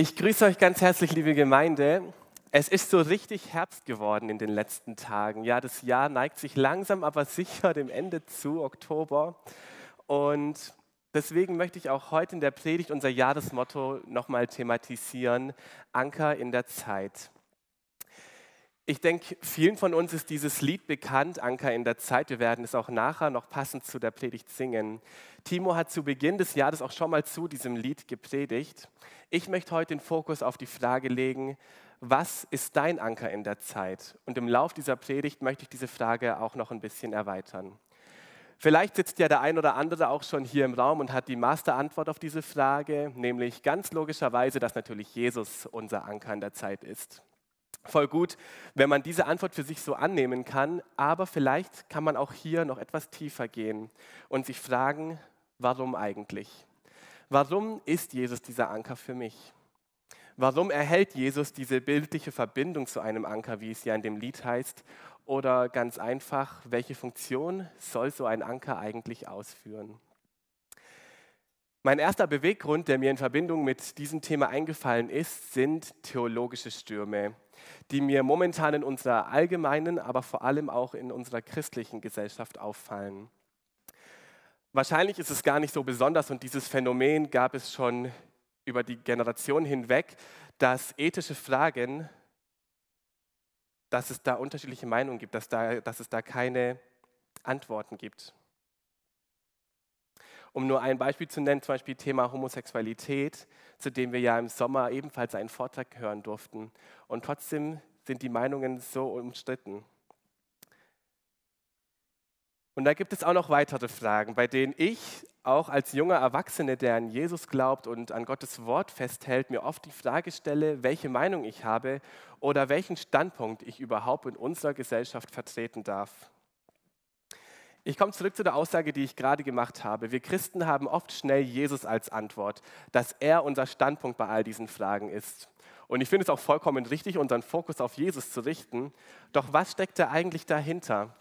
Ich grüße euch ganz herzlich, liebe Gemeinde. Es ist so richtig Herbst geworden in den letzten Tagen. Ja, das Jahr neigt sich langsam, aber sicher dem Ende zu, Oktober. Und deswegen möchte ich auch heute in der Predigt unser Jahresmotto nochmal thematisieren, Anker in der Zeit. Ich denke, vielen von uns ist dieses Lied bekannt, Anker in der Zeit. Wir werden es auch nachher noch passend zu der Predigt singen. Timo hat zu Beginn des Jahres auch schon mal zu diesem Lied gepredigt. Ich möchte heute den Fokus auf die Frage legen, was ist dein Anker in der Zeit? Und im Lauf dieser Predigt möchte ich diese Frage auch noch ein bisschen erweitern. Vielleicht sitzt ja der ein oder andere auch schon hier im Raum und hat die Masterantwort auf diese Frage, nämlich ganz logischerweise, dass natürlich Jesus unser Anker in der Zeit ist voll gut, wenn man diese Antwort für sich so annehmen kann, aber vielleicht kann man auch hier noch etwas tiefer gehen und sich fragen, warum eigentlich? Warum ist Jesus dieser Anker für mich? Warum erhält Jesus diese bildliche Verbindung zu einem Anker, wie es ja in dem Lied heißt? Oder ganz einfach, welche Funktion soll so ein Anker eigentlich ausführen? Mein erster Beweggrund, der mir in Verbindung mit diesem Thema eingefallen ist, sind theologische Stürme die mir momentan in unserer allgemeinen, aber vor allem auch in unserer christlichen Gesellschaft auffallen. Wahrscheinlich ist es gar nicht so besonders und dieses Phänomen gab es schon über die Generation hinweg, dass ethische Fragen, dass es da unterschiedliche Meinungen gibt, dass, da, dass es da keine Antworten gibt. Um nur ein Beispiel zu nennen, zum Beispiel Thema Homosexualität, zu dem wir ja im Sommer ebenfalls einen Vortrag hören durften. Und trotzdem sind die Meinungen so umstritten. Und da gibt es auch noch weitere Fragen, bei denen ich auch als junger Erwachsene, der an Jesus glaubt und an Gottes Wort festhält, mir oft die Frage stelle, welche Meinung ich habe oder welchen Standpunkt ich überhaupt in unserer Gesellschaft vertreten darf. Ich komme zurück zu der Aussage, die ich gerade gemacht habe. Wir Christen haben oft schnell Jesus als Antwort, dass er unser Standpunkt bei all diesen Fragen ist. Und ich finde es auch vollkommen richtig, unseren Fokus auf Jesus zu richten. Doch was steckt da eigentlich dahinter?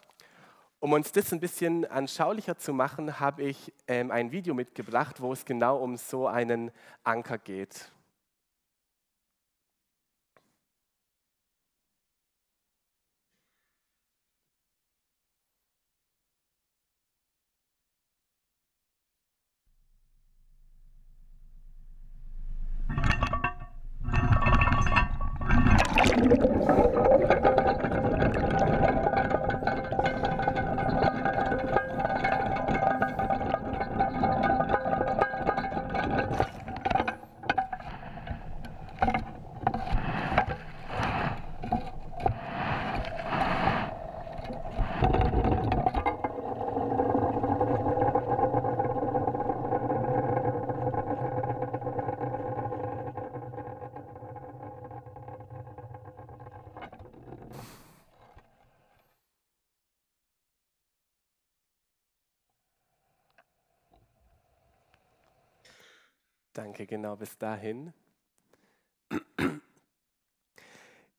Um uns das ein bisschen anschaulicher zu machen, habe ich ähm, ein Video mitgebracht, wo es genau um so einen Anker geht. Danke, genau bis dahin.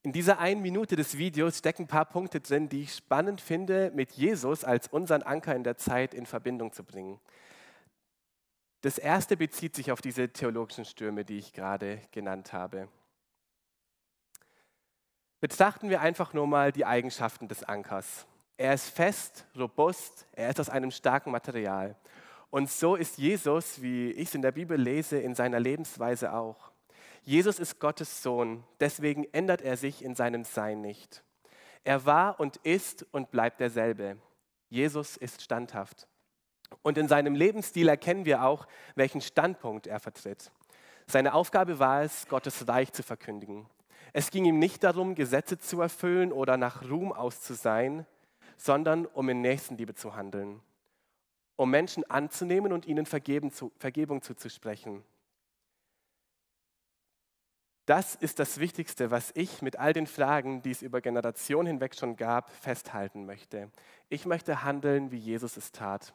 In dieser einen Minute des Videos stecken ein paar Punkte drin, die ich spannend finde, mit Jesus als unseren Anker in der Zeit in Verbindung zu bringen. Das erste bezieht sich auf diese theologischen Stürme, die ich gerade genannt habe. Betrachten wir einfach nur mal die Eigenschaften des Ankers. Er ist fest, robust, er ist aus einem starken Material. Und so ist Jesus, wie ich es in der Bibel lese, in seiner Lebensweise auch. Jesus ist Gottes Sohn, deswegen ändert er sich in seinem Sein nicht. Er war und ist und bleibt derselbe. Jesus ist standhaft. Und in seinem Lebensstil erkennen wir auch, welchen Standpunkt er vertritt. Seine Aufgabe war es, Gottes Reich zu verkündigen. Es ging ihm nicht darum, Gesetze zu erfüllen oder nach Ruhm auszusein, sondern um in Nächstenliebe zu handeln um Menschen anzunehmen und ihnen Vergebung zuzusprechen. Das ist das Wichtigste, was ich mit all den Fragen, die es über Generationen hinweg schon gab, festhalten möchte. Ich möchte handeln, wie Jesus es tat.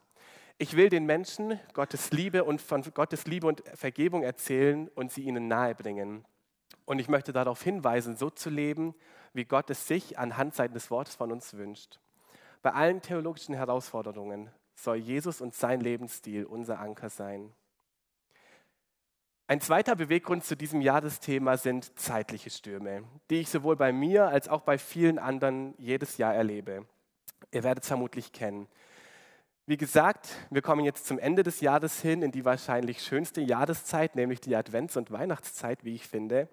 Ich will den Menschen Gottes Liebe und von Gottes Liebe und Vergebung erzählen und sie ihnen nahebringen. Und ich möchte darauf hinweisen, so zu leben, wie Gott es sich anhand seines Wortes von uns wünscht. Bei allen theologischen Herausforderungen, soll Jesus und sein Lebensstil unser Anker sein. Ein zweiter Beweggrund zu diesem Jahresthema sind zeitliche Stürme, die ich sowohl bei mir als auch bei vielen anderen jedes Jahr erlebe. Ihr werdet es vermutlich kennen. Wie gesagt, wir kommen jetzt zum Ende des Jahres hin in die wahrscheinlich schönste Jahreszeit, nämlich die Advents- und Weihnachtszeit, wie ich finde.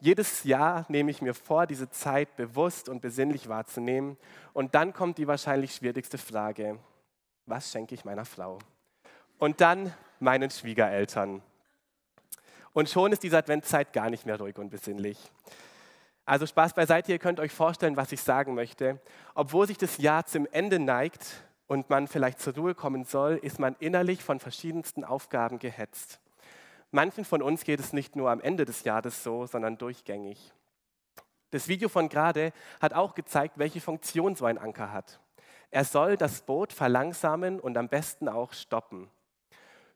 Jedes Jahr nehme ich mir vor, diese Zeit bewusst und besinnlich wahrzunehmen. Und dann kommt die wahrscheinlich schwierigste Frage. Was schenke ich meiner Frau? Und dann meinen Schwiegereltern. Und schon ist diese Adventszeit gar nicht mehr ruhig und besinnlich. Also Spaß beiseite, ihr könnt euch vorstellen, was ich sagen möchte. Obwohl sich das Jahr zum Ende neigt und man vielleicht zur Ruhe kommen soll, ist man innerlich von verschiedensten Aufgaben gehetzt. Manchen von uns geht es nicht nur am Ende des Jahres so, sondern durchgängig. Das Video von gerade hat auch gezeigt, welche Funktion so ein Anker hat. Er soll das Boot verlangsamen und am besten auch stoppen.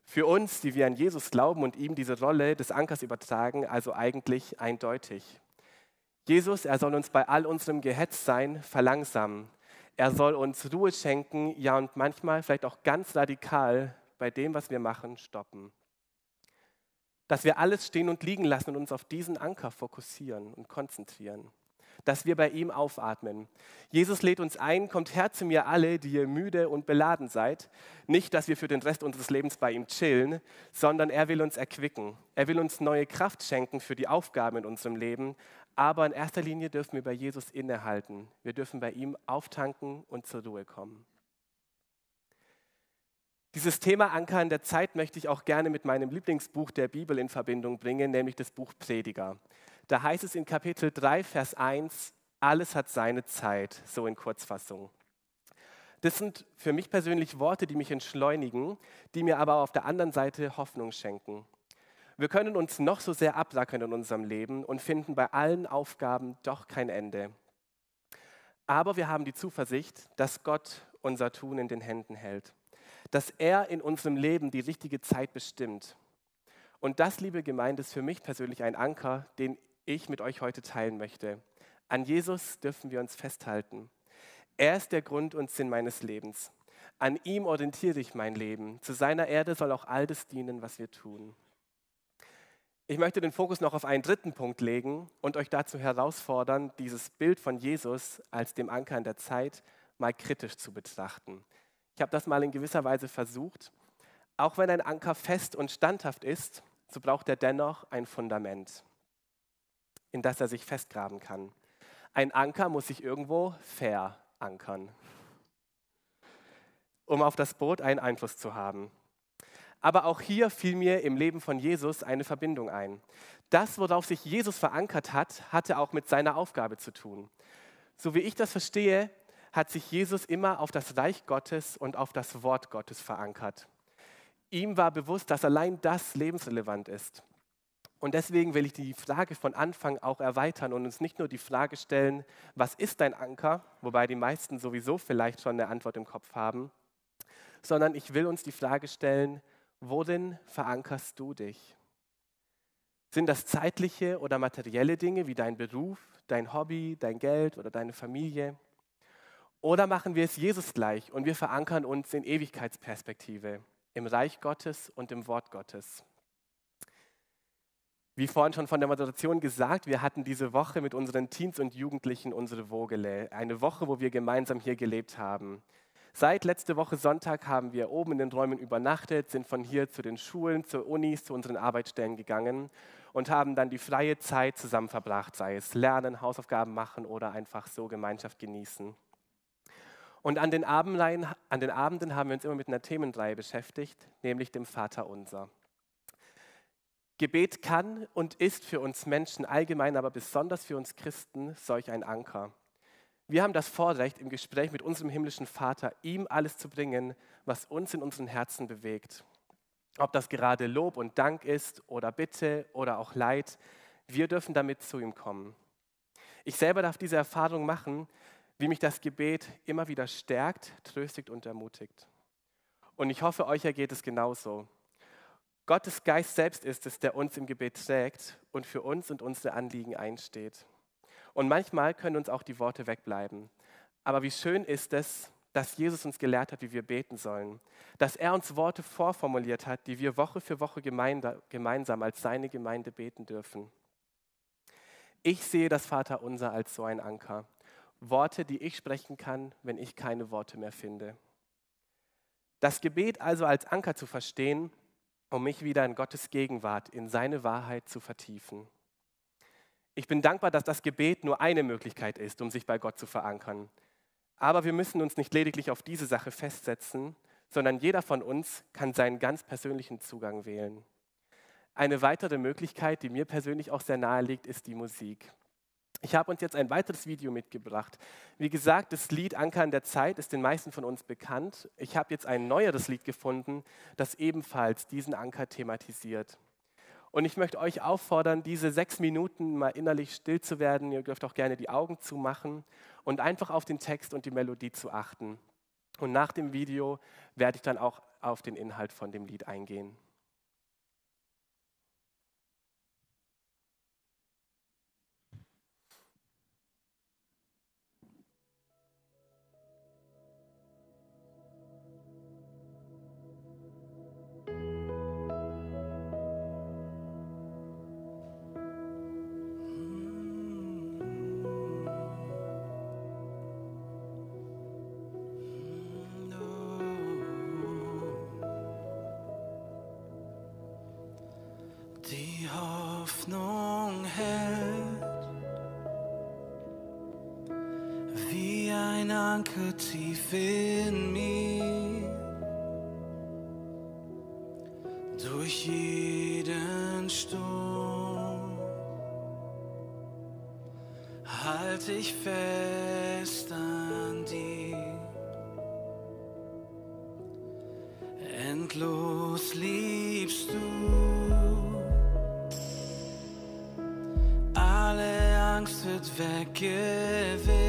Für uns, die wir an Jesus glauben und ihm diese Rolle des Ankers übertragen, also eigentlich eindeutig. Jesus, er soll uns bei all unserem Gehetztsein verlangsamen. Er soll uns Ruhe schenken, ja und manchmal vielleicht auch ganz radikal bei dem, was wir machen, stoppen dass wir alles stehen und liegen lassen und uns auf diesen Anker fokussieren und konzentrieren. Dass wir bei ihm aufatmen. Jesus lädt uns ein, kommt her zu mir alle, die ihr müde und beladen seid. Nicht, dass wir für den Rest unseres Lebens bei ihm chillen, sondern er will uns erquicken. Er will uns neue Kraft schenken für die Aufgaben in unserem Leben. Aber in erster Linie dürfen wir bei Jesus innehalten. Wir dürfen bei ihm auftanken und zur Ruhe kommen. Dieses Thema Anker in der Zeit möchte ich auch gerne mit meinem Lieblingsbuch der Bibel in Verbindung bringen, nämlich das Buch Prediger. Da heißt es in Kapitel 3, Vers 1, alles hat seine Zeit, so in Kurzfassung. Das sind für mich persönlich Worte, die mich entschleunigen, die mir aber auf der anderen Seite Hoffnung schenken. Wir können uns noch so sehr abrackern in unserem Leben und finden bei allen Aufgaben doch kein Ende. Aber wir haben die Zuversicht, dass Gott unser Tun in den Händen hält dass er in unserem Leben die richtige Zeit bestimmt. Und das, liebe Gemeinde, ist für mich persönlich ein Anker, den ich mit euch heute teilen möchte. An Jesus dürfen wir uns festhalten. Er ist der Grund und Sinn meines Lebens. An ihm orientiere ich mein Leben. Zu seiner Erde soll auch all das dienen, was wir tun. Ich möchte den Fokus noch auf einen dritten Punkt legen und euch dazu herausfordern, dieses Bild von Jesus als dem Anker in der Zeit mal kritisch zu betrachten. Ich habe das mal in gewisser Weise versucht. Auch wenn ein Anker fest und standhaft ist, so braucht er dennoch ein Fundament, in das er sich festgraben kann. Ein Anker muss sich irgendwo verankern, um auf das Boot einen Einfluss zu haben. Aber auch hier fiel mir im Leben von Jesus eine Verbindung ein. Das, worauf sich Jesus verankert hat, hatte auch mit seiner Aufgabe zu tun. So wie ich das verstehe, hat sich Jesus immer auf das Reich Gottes und auf das Wort Gottes verankert. Ihm war bewusst, dass allein das lebensrelevant ist. Und deswegen will ich die Frage von Anfang auch erweitern und uns nicht nur die Frage stellen, was ist dein Anker, wobei die meisten sowieso vielleicht schon eine Antwort im Kopf haben, sondern ich will uns die Frage stellen, worin verankerst du dich? Sind das zeitliche oder materielle Dinge wie dein Beruf, dein Hobby, dein Geld oder deine Familie? Oder machen wir es Jesus gleich und wir verankern uns in Ewigkeitsperspektive, im Reich Gottes und im Wort Gottes. Wie vorhin schon von der Moderation gesagt, wir hatten diese Woche mit unseren Teens und Jugendlichen unsere Vogele, eine Woche, wo wir gemeinsam hier gelebt haben. Seit letzte Woche Sonntag haben wir oben in den Räumen übernachtet, sind von hier zu den Schulen, zur Unis, zu unseren Arbeitsstellen gegangen und haben dann die freie Zeit zusammen verbracht, sei es lernen, Hausaufgaben machen oder einfach so Gemeinschaft genießen. Und an den, an den Abenden haben wir uns immer mit einer Themenreihe beschäftigt, nämlich dem Vater unser. Gebet kann und ist für uns Menschen allgemein, aber besonders für uns Christen solch ein Anker. Wir haben das Vorrecht, im Gespräch mit unserem himmlischen Vater ihm alles zu bringen, was uns in unseren Herzen bewegt. Ob das gerade Lob und Dank ist oder Bitte oder auch Leid, wir dürfen damit zu ihm kommen. Ich selber darf diese Erfahrung machen, wie mich das Gebet immer wieder stärkt, tröstet und ermutigt. Und ich hoffe, euch ergeht es genauso. Gottes Geist selbst ist es, der uns im Gebet trägt und für uns und unsere Anliegen einsteht. Und manchmal können uns auch die Worte wegbleiben. Aber wie schön ist es, dass Jesus uns gelehrt hat, wie wir beten sollen, dass er uns Worte vorformuliert hat, die wir Woche für Woche gemeinsam als seine Gemeinde beten dürfen. Ich sehe das Vaterunser als so ein Anker. Worte, die ich sprechen kann, wenn ich keine Worte mehr finde. Das Gebet also als Anker zu verstehen, um mich wieder in Gottes Gegenwart, in seine Wahrheit zu vertiefen. Ich bin dankbar, dass das Gebet nur eine Möglichkeit ist, um sich bei Gott zu verankern. Aber wir müssen uns nicht lediglich auf diese Sache festsetzen, sondern jeder von uns kann seinen ganz persönlichen Zugang wählen. Eine weitere Möglichkeit, die mir persönlich auch sehr nahe liegt, ist die Musik. Ich habe uns jetzt ein weiteres Video mitgebracht. Wie gesagt, das Lied Anker in der Zeit ist den meisten von uns bekannt. Ich habe jetzt ein neueres Lied gefunden, das ebenfalls diesen Anker thematisiert. Und ich möchte euch auffordern, diese sechs Minuten mal innerlich still zu werden. Ihr dürft auch gerne die Augen zumachen und einfach auf den Text und die Melodie zu achten. Und nach dem Video werde ich dann auch auf den Inhalt von dem Lied eingehen. ein Anker tief in mir. Durch jeden Sturm halte ich fest an dir. Endlos liebst du. Alle Angst wird weggewinnt.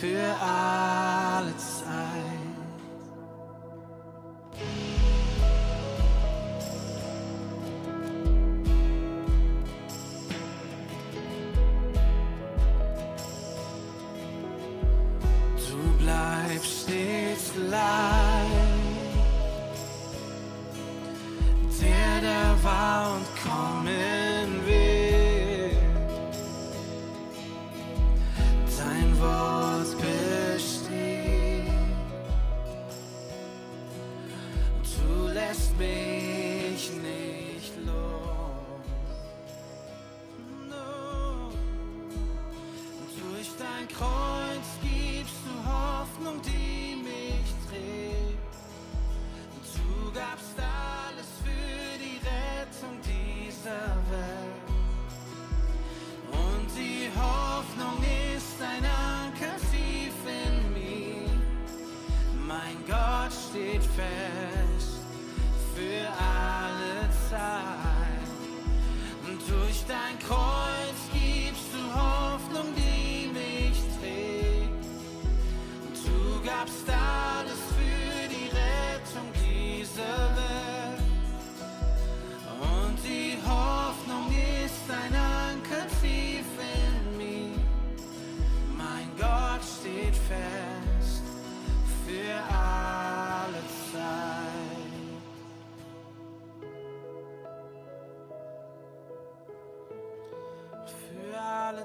für alle Zeit. Du bleibst stets gleich, der da war und kommt. dein Kreuz.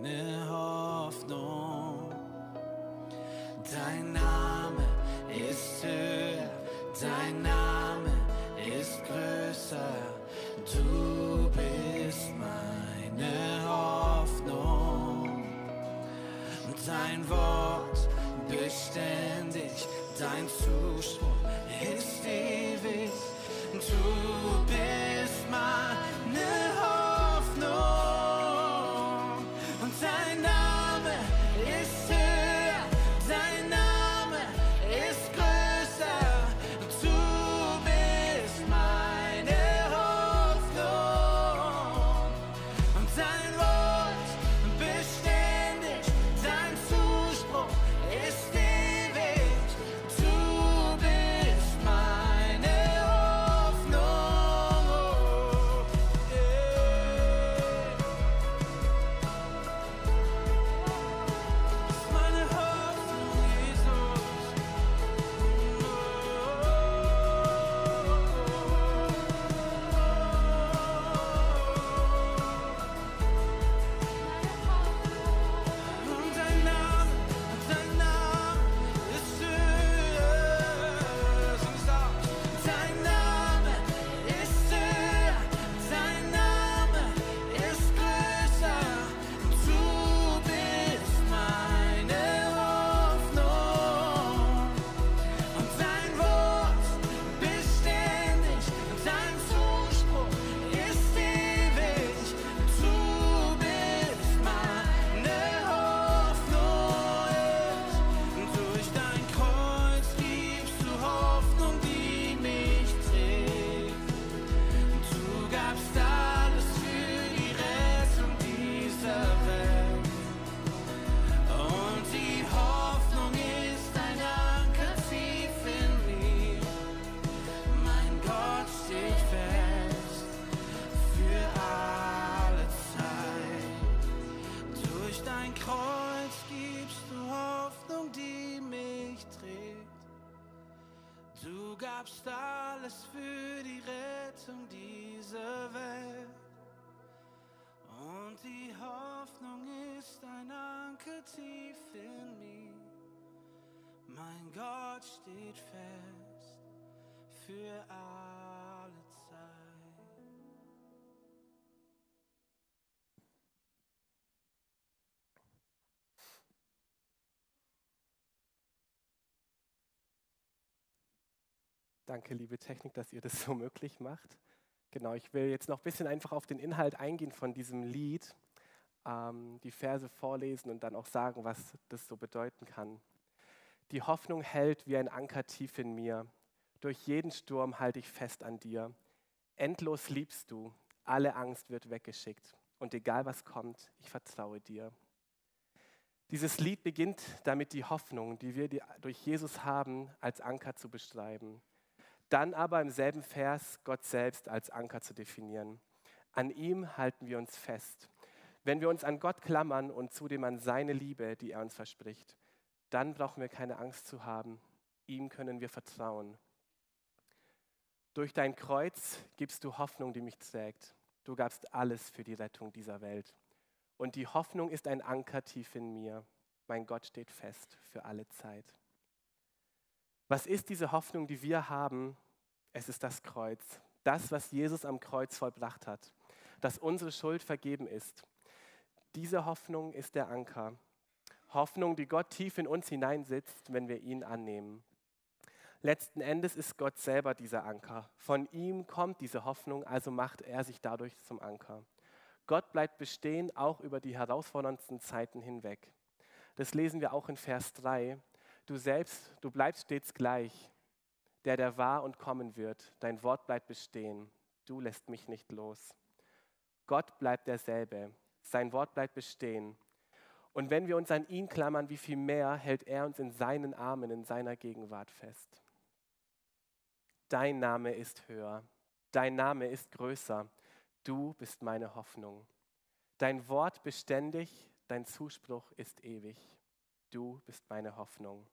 meine Hoffnung. Dein Name ist höher, dein Name ist größer, du bist meine Hoffnung. Dein Wort Du gabst alles für die Rettung dieser Welt. Und die Hoffnung ist ein Anker tief in mir. Mein Gott steht fest für alle Danke, liebe Technik, dass ihr das so möglich macht. Genau, ich will jetzt noch ein bisschen einfach auf den Inhalt eingehen von diesem Lied, ähm, die Verse vorlesen und dann auch sagen, was das so bedeuten kann. Die Hoffnung hält wie ein Anker tief in mir. Durch jeden Sturm halte ich fest an dir. Endlos liebst du, alle Angst wird weggeschickt. Und egal was kommt, ich vertraue dir. Dieses Lied beginnt damit, die Hoffnung, die wir durch Jesus haben, als Anker zu beschreiben. Dann aber im selben Vers Gott selbst als Anker zu definieren. An ihm halten wir uns fest. Wenn wir uns an Gott klammern und zudem an seine Liebe, die er uns verspricht, dann brauchen wir keine Angst zu haben. Ihm können wir vertrauen. Durch dein Kreuz gibst du Hoffnung, die mich trägt. Du gabst alles für die Rettung dieser Welt. Und die Hoffnung ist ein Anker tief in mir. Mein Gott steht fest für alle Zeit. Was ist diese Hoffnung, die wir haben? Es ist das Kreuz. Das, was Jesus am Kreuz vollbracht hat. Dass unsere Schuld vergeben ist. Diese Hoffnung ist der Anker. Hoffnung, die Gott tief in uns hineinsitzt, wenn wir ihn annehmen. Letzten Endes ist Gott selber dieser Anker. Von ihm kommt diese Hoffnung, also macht er sich dadurch zum Anker. Gott bleibt bestehen, auch über die herausforderndsten Zeiten hinweg. Das lesen wir auch in Vers 3. Du selbst, du bleibst stets gleich, der, der war und kommen wird. Dein Wort bleibt bestehen. Du lässt mich nicht los. Gott bleibt derselbe. Sein Wort bleibt bestehen. Und wenn wir uns an ihn klammern, wie viel mehr hält er uns in seinen Armen, in seiner Gegenwart fest. Dein Name ist höher. Dein Name ist größer. Du bist meine Hoffnung. Dein Wort beständig, dein Zuspruch ist ewig. Du bist meine Hoffnung.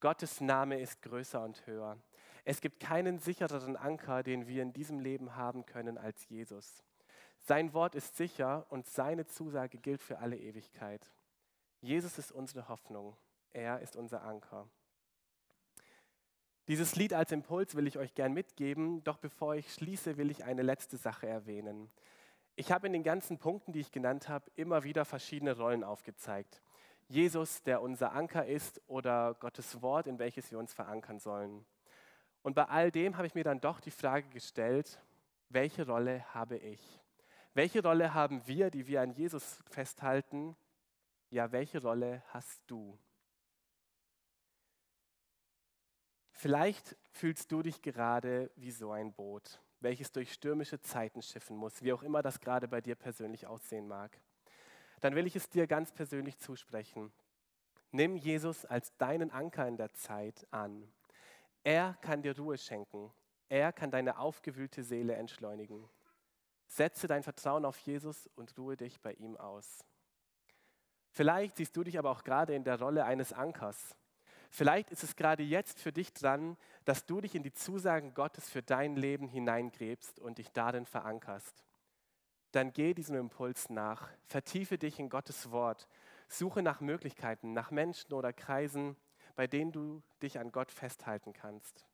Gottes Name ist größer und höher. Es gibt keinen sichereren Anker, den wir in diesem Leben haben können als Jesus. Sein Wort ist sicher und seine Zusage gilt für alle Ewigkeit. Jesus ist unsere Hoffnung. Er ist unser Anker. Dieses Lied als Impuls will ich euch gern mitgeben, doch bevor ich schließe, will ich eine letzte Sache erwähnen. Ich habe in den ganzen Punkten, die ich genannt habe, immer wieder verschiedene Rollen aufgezeigt. Jesus, der unser Anker ist, oder Gottes Wort, in welches wir uns verankern sollen. Und bei all dem habe ich mir dann doch die Frage gestellt, welche Rolle habe ich? Welche Rolle haben wir, die wir an Jesus festhalten? Ja, welche Rolle hast du? Vielleicht fühlst du dich gerade wie so ein Boot, welches durch stürmische Zeiten schiffen muss, wie auch immer das gerade bei dir persönlich aussehen mag. Dann will ich es dir ganz persönlich zusprechen. Nimm Jesus als deinen Anker in der Zeit an. Er kann dir Ruhe schenken. Er kann deine aufgewühlte Seele entschleunigen. Setze dein Vertrauen auf Jesus und ruhe dich bei ihm aus. Vielleicht siehst du dich aber auch gerade in der Rolle eines Ankers. Vielleicht ist es gerade jetzt für dich dran, dass du dich in die Zusagen Gottes für dein Leben hineingräbst und dich darin verankerst. Dann geh diesem Impuls nach, vertiefe dich in Gottes Wort, suche nach Möglichkeiten, nach Menschen oder Kreisen, bei denen du dich an Gott festhalten kannst.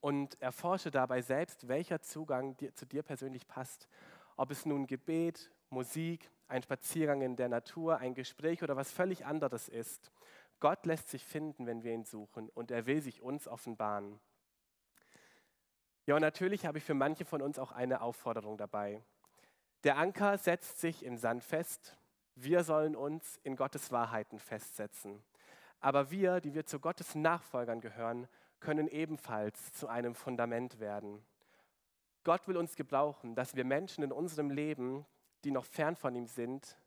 Und erforsche dabei selbst, welcher Zugang dir, zu dir persönlich passt. Ob es nun Gebet, Musik, ein Spaziergang in der Natur, ein Gespräch oder was völlig anderes ist. Gott lässt sich finden, wenn wir ihn suchen und er will sich uns offenbaren. Ja, und natürlich habe ich für manche von uns auch eine Aufforderung dabei. Der Anker setzt sich im Sand fest. Wir sollen uns in Gottes Wahrheiten festsetzen. Aber wir, die wir zu Gottes Nachfolgern gehören, können ebenfalls zu einem Fundament werden. Gott will uns gebrauchen, dass wir Menschen in unserem Leben, die noch fern von ihm sind,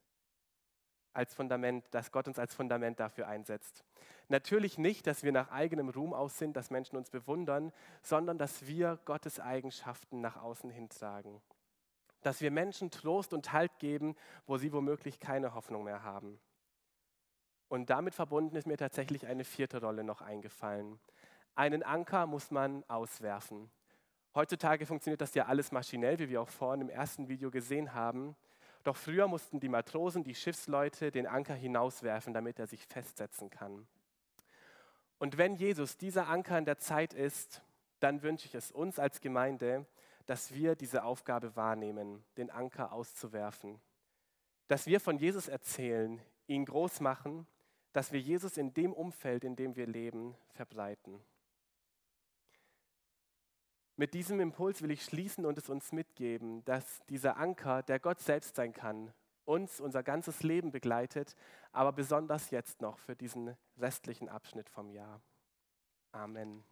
als Fundament, dass Gott uns als Fundament dafür einsetzt. Natürlich nicht, dass wir nach eigenem Ruhm aus sind, dass Menschen uns bewundern, sondern dass wir Gottes Eigenschaften nach außen hintragen. Dass wir Menschen Trost und Halt geben, wo sie womöglich keine Hoffnung mehr haben. Und damit verbunden ist mir tatsächlich eine vierte Rolle noch eingefallen. Einen Anker muss man auswerfen. Heutzutage funktioniert das ja alles maschinell, wie wir auch vorhin im ersten Video gesehen haben. Doch früher mussten die Matrosen, die Schiffsleute den Anker hinauswerfen, damit er sich festsetzen kann. Und wenn Jesus dieser Anker in der Zeit ist, dann wünsche ich es uns als Gemeinde, dass wir diese Aufgabe wahrnehmen, den Anker auszuwerfen. Dass wir von Jesus erzählen, ihn groß machen, dass wir Jesus in dem Umfeld, in dem wir leben, verbreiten. Mit diesem Impuls will ich schließen und es uns mitgeben, dass dieser Anker, der Gott selbst sein kann, uns unser ganzes Leben begleitet, aber besonders jetzt noch für diesen restlichen Abschnitt vom Jahr. Amen.